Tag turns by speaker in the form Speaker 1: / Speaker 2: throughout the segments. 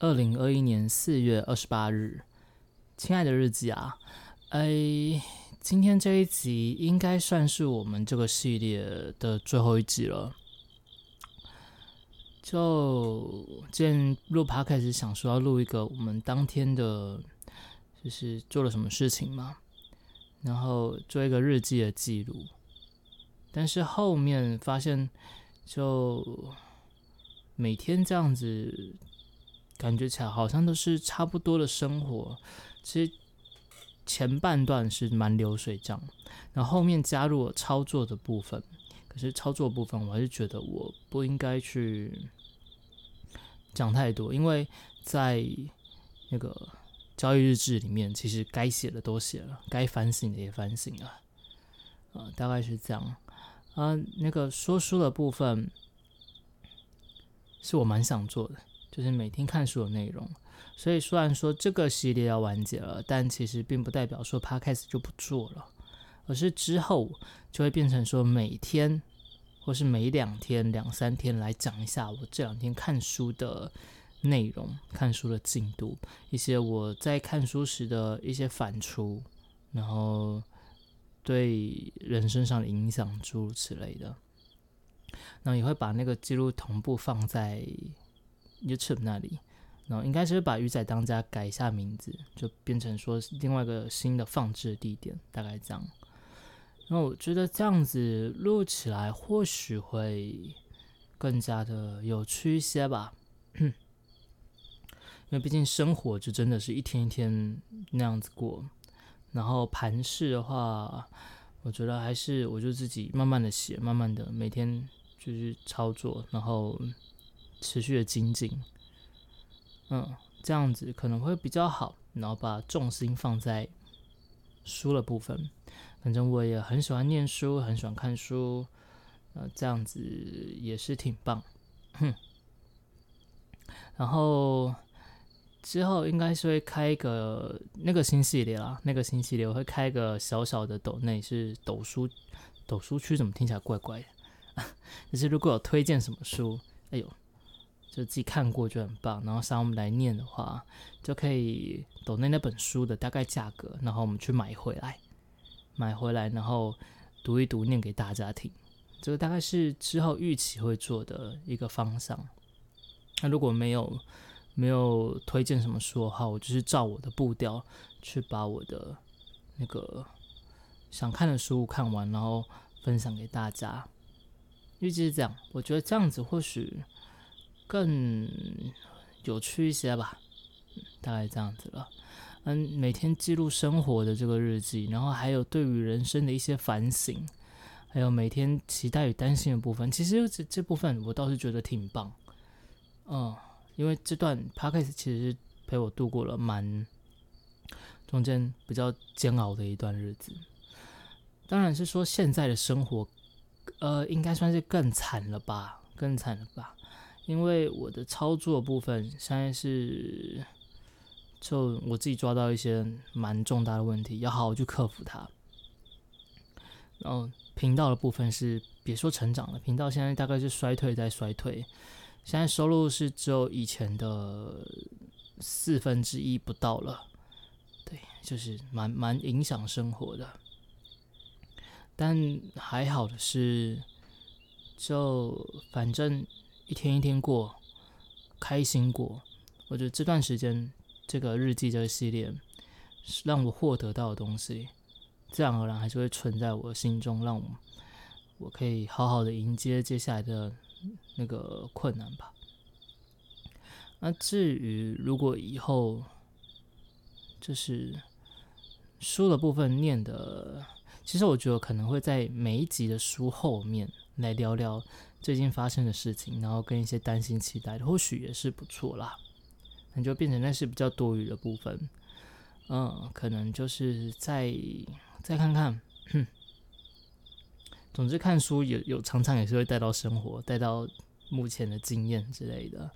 Speaker 1: 二零二一年四月二十八日，亲爱的日记啊，哎，今天这一集应该算是我们这个系列的最后一集了。就之前录 p 开始想说要录一个我们当天的，就是做了什么事情嘛，然后做一个日记的记录，但是后面发现，就每天这样子。感觉起来好像都是差不多的生活，其实前半段是蛮流水账，然后后面加入了操作的部分。可是操作部分，我还是觉得我不应该去讲太多，因为在那个交易日志里面，其实该写的都写了，该反省的也反省了，呃，大概是这样。啊，那个说书的部分，是我蛮想做的。就是每天看书的内容，所以虽然说这个系列要完结了，但其实并不代表说 Podcast 就不做了，而是之后就会变成说每天或是每两天、两三天来讲一下我这两天看书的内容、看书的进度，一些我在看书时的一些反刍，然后对人生上的影响诸如此类的，那也会把那个记录同步放在。YouTube 那里，然后应该是把鱼仔当家改一下名字，就变成说另外一个新的放置地点，大概这样。然后我觉得这样子录起来或许会更加的有趣一些吧，因为毕竟生活就真的是一天一天那样子过。然后盘式的话，我觉得还是我就自己慢慢的写，慢慢的每天就是操作，然后。持续的精进，嗯，这样子可能会比较好。然后把重心放在书的部分。反正我也很喜欢念书，很喜欢看书，呃，这样子也是挺棒。哼。然后之后应该是会开一个那个新系列啦，那个新系列我会开一个小小的抖内，是抖书抖书区，怎么听起来怪怪的？就是如果有推荐什么书，哎呦。就自己看过就很棒，然后想我们来念的话，就可以抖那那本书的大概价格，然后我们去买回来，买回来然后读一读，念给大家听。这个大概是之后预期会做的一个方向。那如果没有没有推荐什么书的话，我就是照我的步调去把我的那个想看的书看完，然后分享给大家。预计是这样，我觉得这样子或许。更有趣一些吧，大概这样子了。嗯，每天记录生活的这个日记，然后还有对于人生的一些反省，还有每天期待与担心的部分，其实这这部分我倒是觉得挺棒。嗯，因为这段 p o d c a s 其实陪我度过了蛮中间比较煎熬的一段日子。当然是说现在的生活，呃，应该算是更惨了吧，更惨了吧。因为我的操作部分现在是，就我自己抓到一些蛮重大的问题，要好好去克服它。然后频道的部分是别说成长了，频道现在大概是衰退在衰退，现在收入是只有以前的四分之一不到了，对，就是蛮蛮影响生活的。但还好的是，就反正。一天一天过，开心过。我觉得这段时间这个日记这个系列，是让我获得到的东西，自然而然还是会存在我心中，让我我可以好好的迎接接下来的那个困难吧。那至于如果以后就是书的部分念的，其实我觉得可能会在每一集的书后面来聊聊。最近发生的事情，然后跟一些担心、期待的，或许也是不错啦。那就变成那是比较多余的部分。嗯，可能就是再再看看。总之，看书有有常常也是会带到生活，带到目前的经验之类的。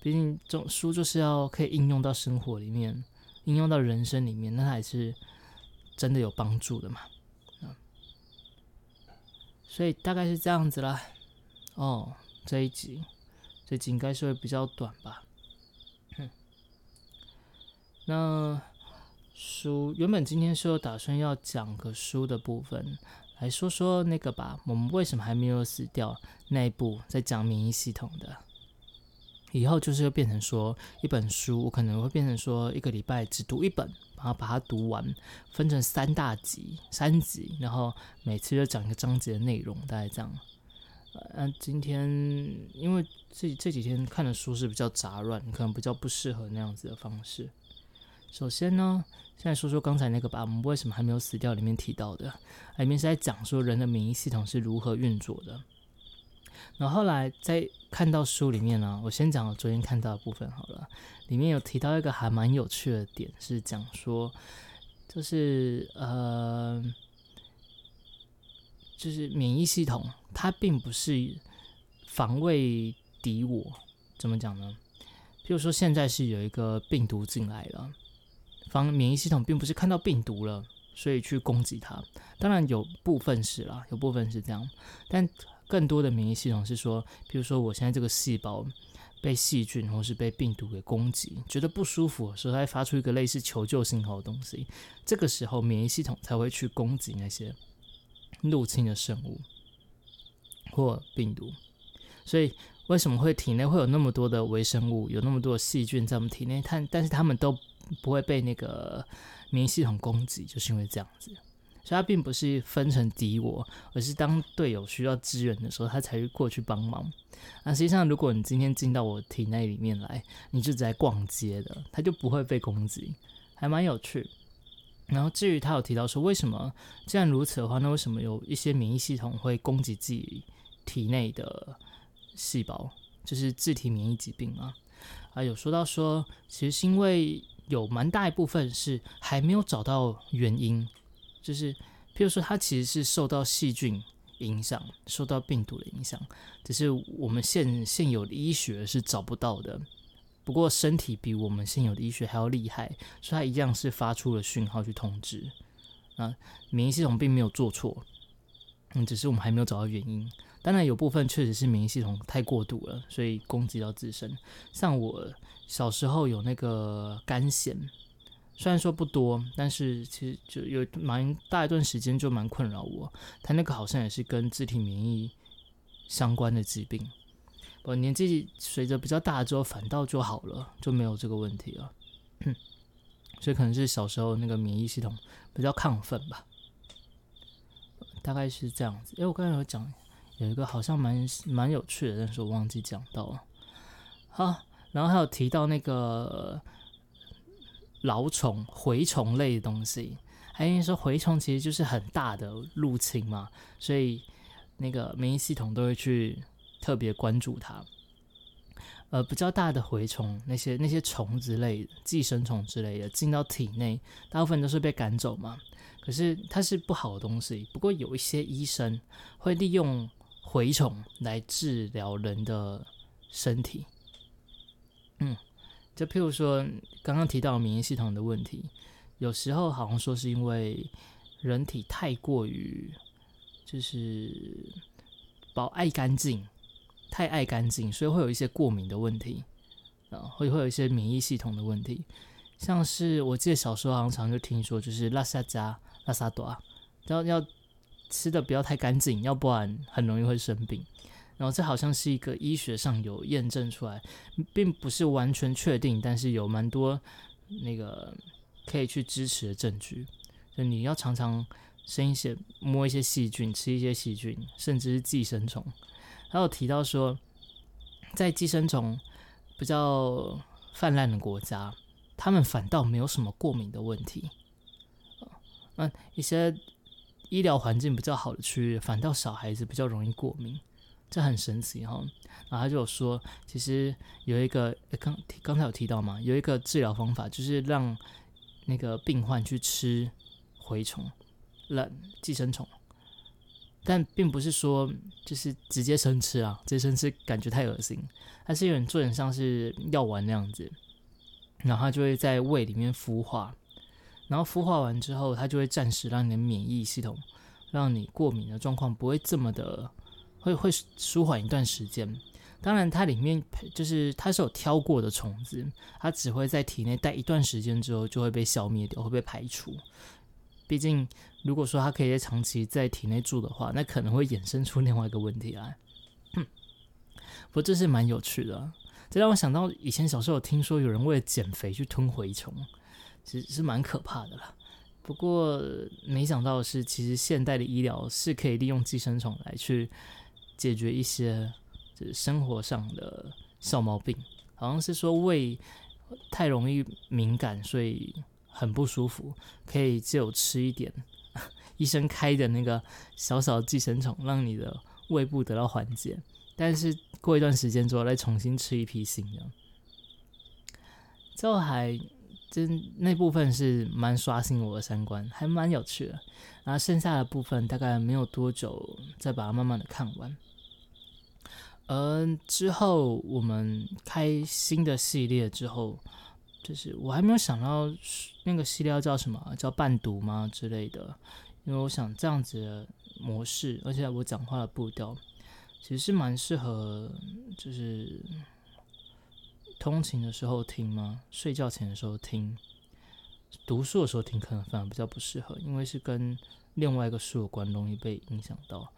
Speaker 1: 毕竟这种书就是要可以应用到生活里面，应用到人生里面，那还是真的有帮助的嘛。嗯，所以大概是这样子啦。哦，这一集，这集应该是会比较短吧。那书原本今天是有打算要讲个书的部分，来说说那个吧。我们为什么还没有死掉？那一部在讲免疫系统的，以后就是会变成说一本书，我可能会变成说一个礼拜只读一本，然后把它读完，分成三大集、三集，然后每次就讲一个章节的内容，大概这样。呃，今天因为这这几天看的书是比较杂乱，可能比较不适合那样子的方式。首先呢，现在说说刚才那个吧，我们为什么还没有死掉？里面提到的，里面是在讲说人的免疫系统是如何运作的。然后后来在看到书里面呢，我先讲我昨天看到的部分好了。里面有提到一个还蛮有趣的点，是讲说，就是呃，就是免疫系统它并不是防卫敌我，怎么讲呢？譬如说现在是有一个病毒进来了。防免疫系统并不是看到病毒了，所以去攻击它。当然有部分是啦，有部分是这样，但更多的免疫系统是说，比如说我现在这个细胞被细菌或是被病毒给攻击，觉得不舒服，所以它发出一个类似求救信号的东西。这个时候免疫系统才会去攻击那些入侵的生物或病毒。所以为什么会体内会有那么多的微生物，有那么多细菌在我们体内？但但是他们都不会被那个免疫系统攻击，就是因为这样子，所以它并不是分成敌我，而是当队友需要支援的时候，它才会过去帮忙。那实际上，如果你今天进到我体内里面来，你就在逛街的，它就不会被攻击，还蛮有趣。然后至于他有提到说，为什么既然如此的话，那为什么有一些免疫系统会攻击自己体内的细胞，就是自体免疫疾病啊？啊，有说到说，其实是因为。有蛮大一部分是还没有找到原因，就是譬如说，它其实是受到细菌影响，受到病毒的影响，只是我们现现有的医学是找不到的。不过，身体比我们现有的医学还要厉害，所以它一样是发出了讯号去通知。啊，免疫系统并没有做错，嗯，只是我们还没有找到原因。当然，有部分确实是免疫系统太过度了，所以攻击到自身。像我。小时候有那个肝癣，虽然说不多，但是其实就有蛮大一段时间就蛮困扰我。他那个好像也是跟自体免疫相关的疾病。我年纪随着比较大之后，反倒就好了，就没有这个问题了。所以可能是小时候那个免疫系统比较亢奋吧，大概是这样子。诶，我刚才有讲有一个好像蛮蛮有趣的，但是我忘记讲到了。好。然后还有提到那个老虫、蛔虫类的东西，还因为说蛔虫其实就是很大的入侵嘛，所以那个免疫系统都会去特别关注它。呃，比较大的蛔虫，那些那些虫之类、寄生虫之类的进到体内，大部分都是被赶走嘛。可是它是不好的东西。不过有一些医生会利用蛔虫来治疗人的身体。嗯，就譬如说刚刚提到免疫系统的问题，有时候好像说是因为人体太过于就是保爱干净，太爱干净，所以会有一些过敏的问题啊，会会有一些免疫系统的问题，像是我记得小时候好像常就听说，就是拉萨加拉萨多，要要吃的不要太干净，要不然很容易会生病。然后这好像是一个医学上有验证出来，并不是完全确定，但是有蛮多那个可以去支持的证据。就你要常常生一些摸一些细菌，吃一些细菌，甚至是寄生虫。还有提到说，在寄生虫比较泛滥的国家，他们反倒没有什么过敏的问题。那一些医疗环境比较好的区域，反倒小孩子比较容易过敏。这很神奇哈，然后他就有说，其实有一个刚刚才有提到嘛，有一个治疗方法，就是让那个病患去吃蛔虫、冷寄生虫，但并不是说就是直接生吃啊，直接生吃感觉太恶心，它是有点做点像是药丸那样子，然后它就会在胃里面孵化，然后孵化完之后，它就会暂时让你的免疫系统，让你过敏的状况不会这么的。会会舒缓一段时间，当然，它里面就是它是有挑过的虫子，它只会在体内待一段时间之后就会被消灭掉，会被排除。毕竟，如果说它可以在长期在体内住的话，那可能会衍生出另外一个问题来。不过这是蛮有趣的，这让我想到以前小时候听说有人为了减肥去吞蛔虫，其实是蛮可怕的啦。不过没想到是，其实现代的医疗是可以利用寄生虫来去解决一些就是生活上的小毛病，好像是说胃太容易敏感，所以很不舒服，可以只有吃一点 医生开的那个小小寄生虫，让你的胃部得到缓解。但是过一段时间之后，再重新吃一批新的，之后还。真那部分是蛮刷新我的三观，还蛮有趣的。然后剩下的部分大概没有多久，再把它慢慢的看完。而之后我们开新的系列之后，就是我还没有想到那个系列要叫什么，叫伴读吗之类的？因为我想这样子的模式，而且我讲话的步调，其实是蛮适合，就是。通勤的时候听吗？睡觉前的时候听，读书的时候听可能反而比较不适合，因为是跟另外一个书有关，容易被影响到。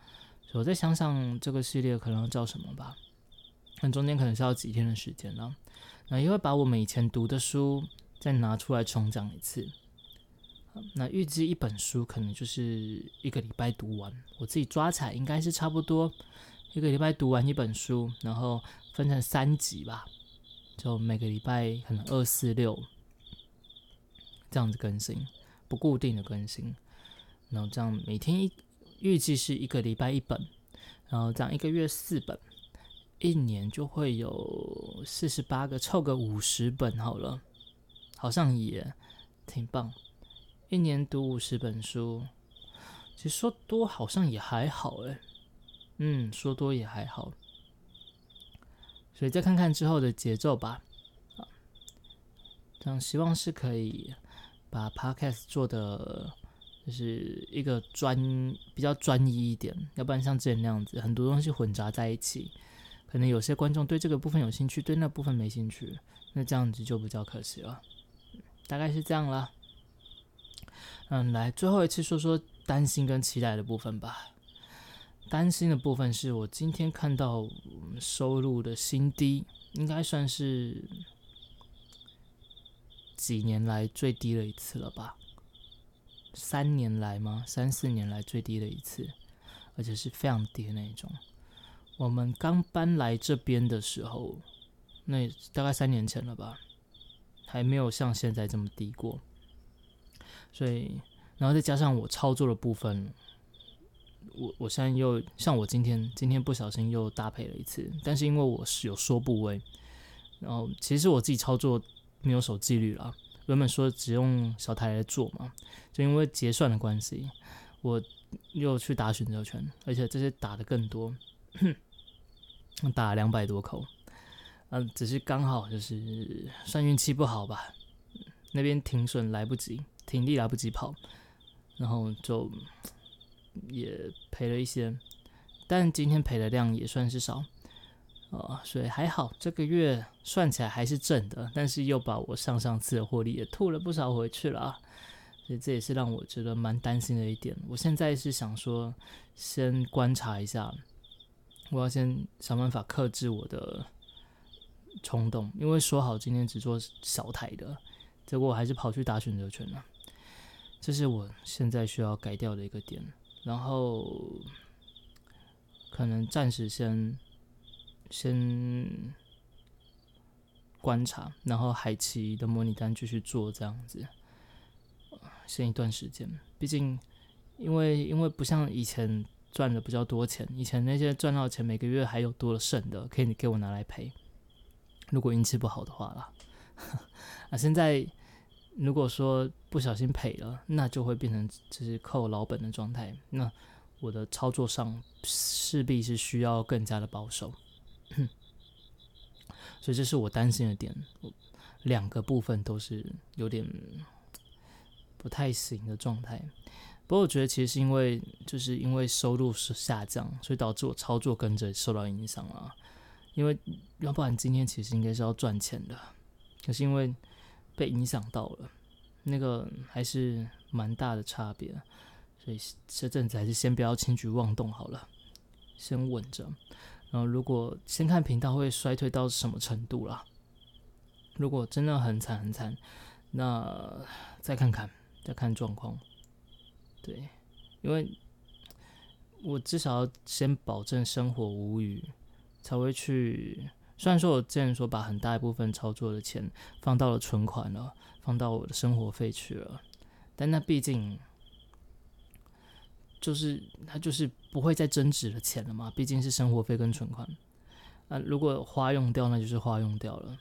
Speaker 1: 我再想想这个系列可能要叫什么吧。那中间可能是要几天的时间了。那也会把我们以前读的书再拿出来重讲一次。那预计一本书可能就是一个礼拜读完，我自己抓起来应该是差不多一个礼拜读完一本书，然后分成三集吧。就每个礼拜可能二四六这样子更新，不固定的更新，然后这样每天一预计是一个礼拜一本，然后这样一个月四本，一年就会有四十八个，凑个五十本好了，好像也挺棒。一年读五十本书，其实说多好像也还好诶。嗯，说多也还好。所以再看看之后的节奏吧，啊，这样希望是可以把 podcast 做的就是一个专比较专一一点，要不然像之前那样子很多东西混杂在一起，可能有些观众对这个部分有兴趣，对那部分没兴趣，那这样子就比较可惜了。大概是这样了。嗯，来最后一次说说担心跟期待的部分吧。担心的部分是我今天看到收入的新低，应该算是几年来最低的一次了吧？三年来吗？三四年来最低的一次，而且是非常低的那一种。我们刚搬来这边的时候，那大概三年前了吧，还没有像现在这么低过。所以，然后再加上我操作的部分。我我现在又像我今天今天不小心又搭配了一次，但是因为我是有说部位，然后其实我自己操作没有守纪律了。原本说只用小台来做嘛，就因为结算的关系，我又去打选择权，而且这些打的更多，打了两百多口，嗯，只是刚好就是算运气不好吧，那边停损来不及，停力来不及跑，然后就。也赔了一些，但今天赔的量也算是少，啊，所以还好，这个月算起来还是正的，但是又把我上上次的获利也吐了不少回去了啊，所以这也是让我觉得蛮担心的一点。我现在是想说，先观察一下，我要先想办法克制我的冲动，因为说好今天只做小台的，结果我还是跑去打选择权了，这是我现在需要改掉的一个点。然后可能暂时先先观察，然后海奇的模拟单继续做这样子，先一段时间。毕竟，因为因为不像以前赚的比较多钱，以前那些赚到钱每个月还有多了剩的，可以你给我拿来赔。如果运气不好的话啦，啊，现在。如果说不小心赔了，那就会变成就是扣老本的状态。那我的操作上势必是需要更加的保守，所以这是我担心的点。两个部分都是有点不太行的状态。不过我觉得其实是因为就是因为收入是下降，所以导致我操作跟着受到影响了。因为要不然今天其实应该是要赚钱的，可是因为被影响到了，那个还是蛮大的差别，所以这阵子还是先不要轻举妄动好了，先稳着。然后如果先看频道会衰退到什么程度啦？如果真的很惨很惨，那再看看，再看状况。对，因为我至少要先保证生活无虞，才会去。虽然说我之前说把很大一部分操作的钱放到了存款了，放到我的生活费去了，但那毕竟就是它就是不会再增值的钱了嘛，毕竟是生活费跟存款。啊，如果花用掉，那就是花用掉了。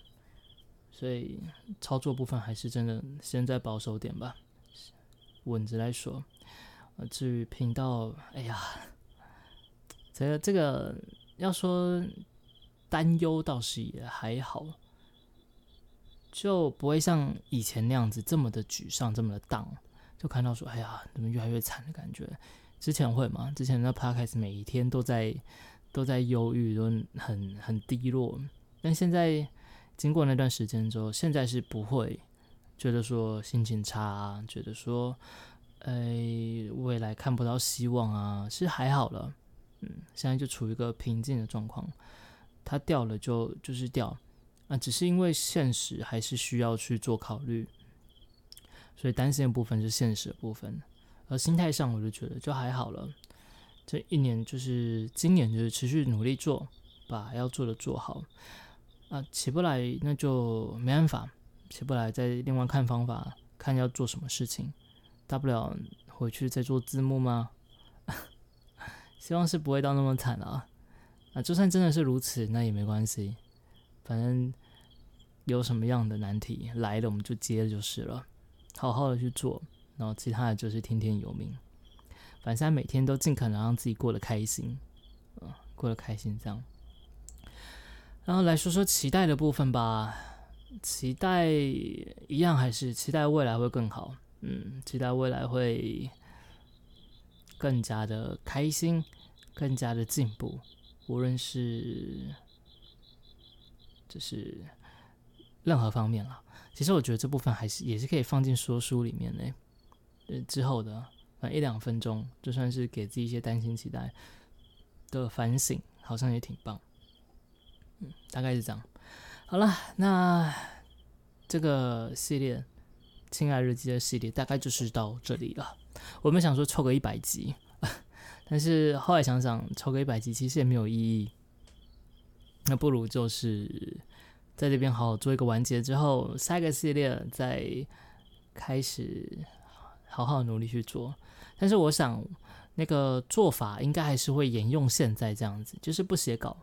Speaker 1: 所以操作部分还是真的先在保守点吧，稳着来说。至于频道，哎呀，这个这个要说担忧倒是也还好，就不会像以前那样子这么的沮丧，这么的荡，就看到说，哎呀，怎么越来越惨的感觉。之前会吗？之前那 p 开始每一天都在都在忧郁，都很很低落，但现在。经过那段时间之后，现在是不会觉得说心情差啊，觉得说，哎，未来看不到希望啊，是还好了，嗯，现在就处于一个平静的状况。它掉了就就是掉，啊，只是因为现实还是需要去做考虑，所以担心的部分是现实的部分，而心态上我就觉得就还好了。这一年就是今年就是持续努力做，把要做的做好。啊，起不来那就没办法，起不来再另外看方法，看要做什么事情，大不了回去再做字幕吗？希望是不会到那么惨啊。啊，就算真的是如此，那也没关系，反正有什么样的难题来了，我们就接就是了，好好的去做，然后其他的就是听天由命，反正每天都尽可能让自己过得开心，啊，过得开心这样。然后来说说期待的部分吧，期待一样还是期待未来会更好，嗯，期待未来会更加的开心，更加的进步，无论是就是任何方面了。其实我觉得这部分还是也是可以放进说书里面的，呃，之后的反正一两分钟，就算是给自己一些担心期待的反省，好像也挺棒。嗯，大概是这样。好了，那这个系列《亲爱日记》的系列大概就是到这里了。我们想说凑个一百集，但是后来想想，凑个一百集其实也没有意义。那不如就是在这边好好做一个完结之后，下一个系列再开始好好努力去做。但是我想，那个做法应该还是会沿用现在这样子，就是不写稿。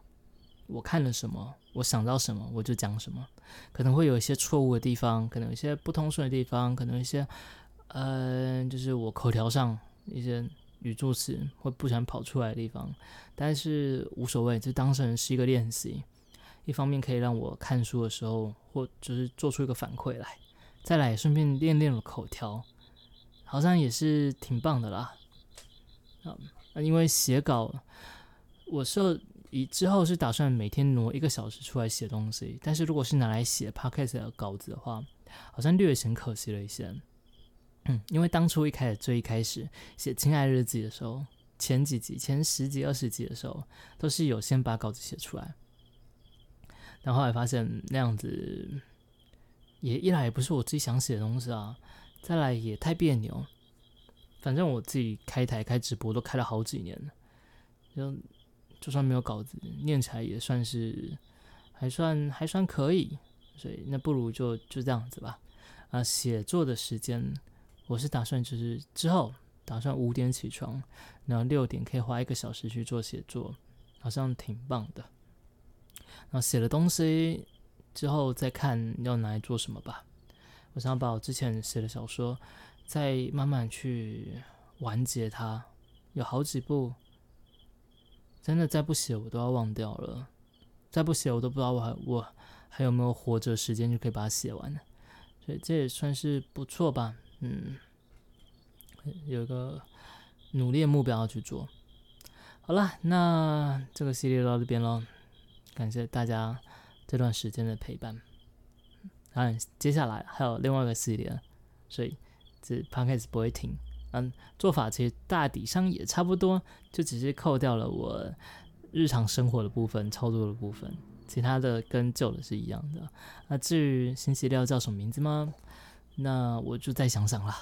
Speaker 1: 我看了什么，我想到什么，我就讲什么。可能会有一些错误的地方，可能有一些不通顺的地方，可能一些，呃，就是我口条上一些语助词会不想跑出来的地方。但是无所谓，就当成是一个练习。一方面可以让我看书的时候，或就是做出一个反馈来，再来顺便练练了口条，好像也是挺棒的啦。啊，因为写稿，我是。以之后是打算每天挪一个小时出来写东西，但是如果是拿来写 podcast 的稿子的话，好像略显可惜了一些。嗯，因为当初一开始最一开始写《亲爱日记》的时候，前几集、前十集、二十集的时候，都是有先把稿子写出来，但后来发现那样子也一来也不是我自己想写的东西啊，再来也太别扭。反正我自己开台开直播都开了好几年了，就。就算没有稿子，念起来也算是还算还算可以，所以那不如就就这样子吧。啊，写作的时间我是打算就是之后打算五点起床，然后六点可以花一个小时去做写作，好像挺棒的。然后写了东西之后再看要拿来做什么吧。我想把我之前写的小说再慢慢去完结它，有好几部。真的再不写我都要忘掉了，再不写我都不知道我还我还有没有活着时间就可以把它写完了所以这也算是不错吧，嗯，有一个努力的目标要去做。好了，那这个系列到这边喽，感谢大家这段时间的陪伴。嗯，接下来还有另外一个系列，所以这 podcast 不会停。嗯，做法其实大体上也差不多，就只是扣掉了我日常生活的部分、操作的部分，其他的跟旧的是一样的。那至于新系列要叫什么名字吗？那我就再想想了。